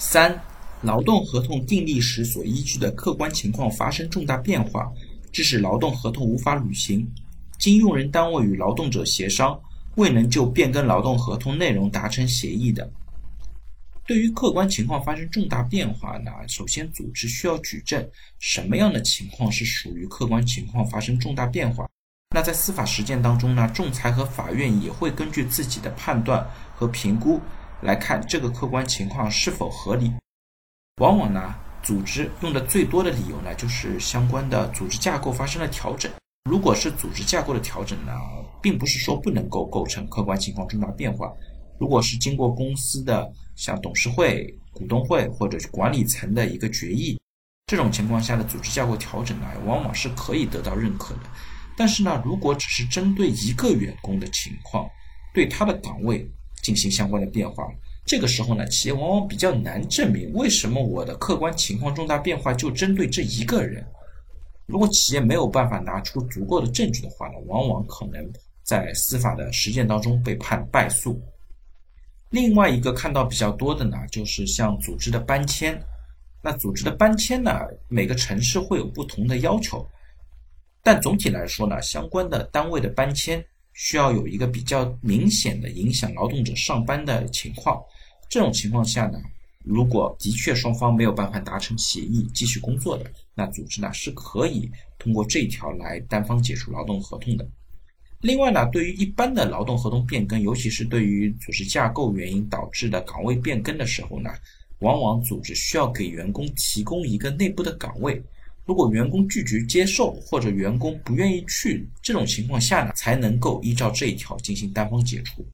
三、劳动合同订立时所依据的客观情况发生重大变化，致使劳动合同无法履行，经用人单位与劳动者协商未能就变更劳动合同内容达成协议的。对于客观情况发生重大变化呢，首先组织需要举证什么样的情况是属于客观情况发生重大变化。那在司法实践当中呢，仲裁和法院也会根据自己的判断和评估。来看这个客观情况是否合理，往往呢，组织用的最多的理由呢，就是相关的组织架构发生了调整。如果是组织架构的调整呢，并不是说不能够构成客观情况重大变化。如果是经过公司的像董事会、股东会或者管理层的一个决议，这种情况下的组织架构调整呢，往往是可以得到认可的。但是呢，如果只是针对一个员工的情况，对他的岗位。进行相关的变化，这个时候呢，企业往往比较难证明为什么我的客观情况重大变化就针对这一个人。如果企业没有办法拿出足够的证据的话呢，往往可能在司法的实践当中被判败诉。另外一个看到比较多的呢，就是像组织的搬迁。那组织的搬迁呢，每个城市会有不同的要求，但总体来说呢，相关的单位的搬迁。需要有一个比较明显的影响劳动者上班的情况，这种情况下呢，如果的确双方没有办法达成协议继续工作的，那组织呢是可以通过这一条来单方解除劳动合同的。另外呢，对于一般的劳动合同变更，尤其是对于组织架构原因导致的岗位变更的时候呢，往往组织需要给员工提供一个内部的岗位。如果员工拒绝接受，或者员工不愿意去，这种情况下呢，才能够依照这一条进行单方解除。